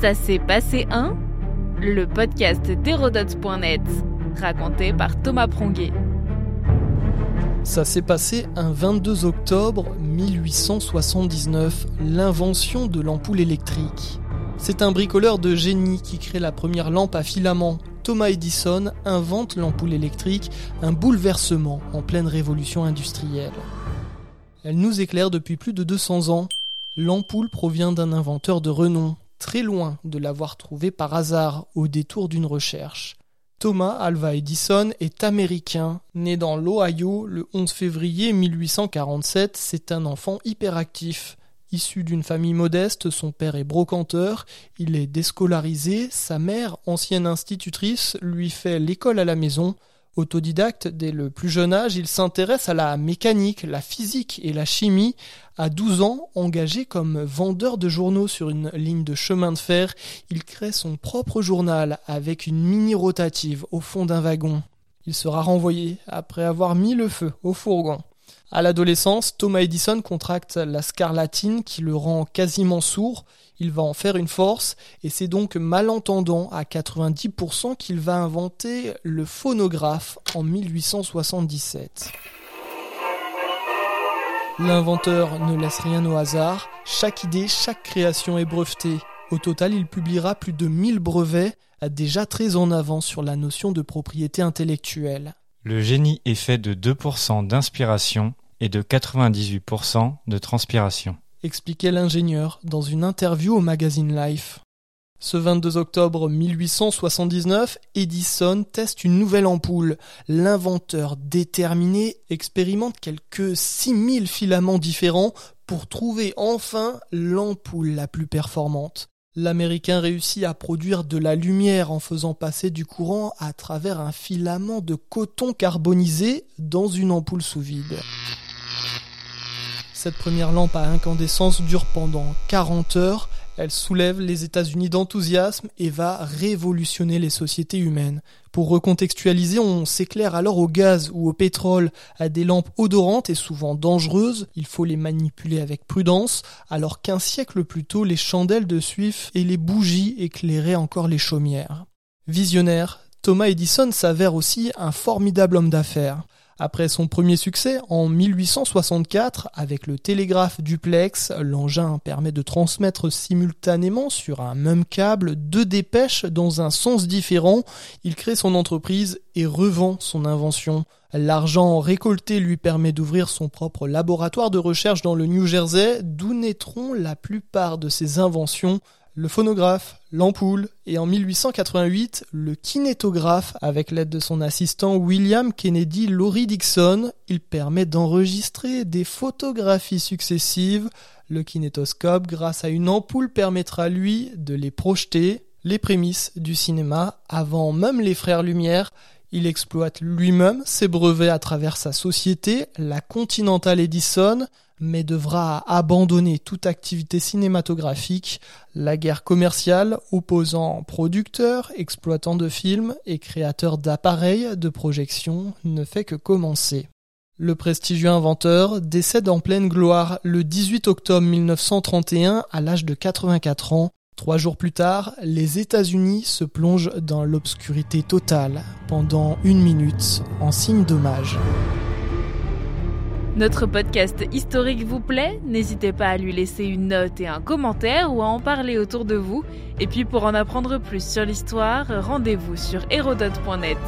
Ça s'est passé un Le podcast d'Hérodote.net, raconté par Thomas Pronguet. Ça s'est passé un 22 octobre 1879, l'invention de l'ampoule électrique. C'est un bricoleur de génie qui crée la première lampe à filament. Thomas Edison invente l'ampoule électrique, un bouleversement en pleine révolution industrielle. Elle nous éclaire depuis plus de 200 ans. L'ampoule provient d'un inventeur de renom, très loin de l'avoir trouvée par hasard au détour d'une recherche. Thomas Alva Edison est américain, né dans l'Ohio le 11 février 1847. C'est un enfant hyperactif. Issu d'une famille modeste, son père est brocanteur, il est déscolarisé, sa mère, ancienne institutrice, lui fait l'école à la maison. Autodidacte dès le plus jeune âge, il s'intéresse à la mécanique, la physique et la chimie. À 12 ans, engagé comme vendeur de journaux sur une ligne de chemin de fer, il crée son propre journal avec une mini rotative au fond d'un wagon. Il sera renvoyé après avoir mis le feu au fourgon. À l'adolescence, Thomas Edison contracte la scarlatine qui le rend quasiment sourd. Il va en faire une force et c'est donc malentendant à 90% qu'il va inventer le phonographe en 1877. L'inventeur ne laisse rien au hasard, chaque idée, chaque création est brevetée. Au total, il publiera plus de 1000 brevets, déjà très en avant sur la notion de propriété intellectuelle. Le génie est fait de 2% d'inspiration et de 98% de transpiration. Expliquait l'ingénieur dans une interview au magazine Life. Ce 22 octobre 1879, Edison teste une nouvelle ampoule. L'inventeur déterminé expérimente quelques 6000 filaments différents pour trouver enfin l'ampoule la plus performante. L'Américain réussit à produire de la lumière en faisant passer du courant à travers un filament de coton carbonisé dans une ampoule sous vide. Cette première lampe à incandescence dure pendant 40 heures, elle soulève les États-Unis d'enthousiasme et va révolutionner les sociétés humaines. Pour recontextualiser, on s'éclaire alors au gaz ou au pétrole, à des lampes odorantes et souvent dangereuses, il faut les manipuler avec prudence, alors qu'un siècle plus tôt, les chandelles de suif et les bougies éclairaient encore les chaumières. Visionnaire, Thomas Edison s'avère aussi un formidable homme d'affaires. Après son premier succès en 1864 avec le télégraphe duplex, l'engin permet de transmettre simultanément sur un même câble deux dépêches dans un sens différent. Il crée son entreprise et revend son invention. L'argent récolté lui permet d'ouvrir son propre laboratoire de recherche dans le New Jersey, d'où naîtront la plupart de ses inventions le phonographe, l'ampoule et en 1888 le kinétographe avec l'aide de son assistant William Kennedy Laurie Dixon. Il permet d'enregistrer des photographies successives. Le kinétoscope, grâce à une ampoule, permettra lui de les projeter. Les prémices du cinéma avant même les frères Lumière. Il exploite lui-même ses brevets à travers sa société, la Continental Edison, mais devra abandonner toute activité cinématographique, la guerre commerciale opposant producteurs, exploitants de films et créateurs d'appareils de projection ne fait que commencer. Le prestigieux inventeur décède en pleine gloire le 18 octobre 1931 à l'âge de 84 ans. Trois jours plus tard, les États-Unis se plongent dans l'obscurité totale pendant une minute en signe d'hommage. Notre podcast historique vous plaît? N'hésitez pas à lui laisser une note et un commentaire ou à en parler autour de vous. Et puis pour en apprendre plus sur l'histoire, rendez-vous sur hérodote.net.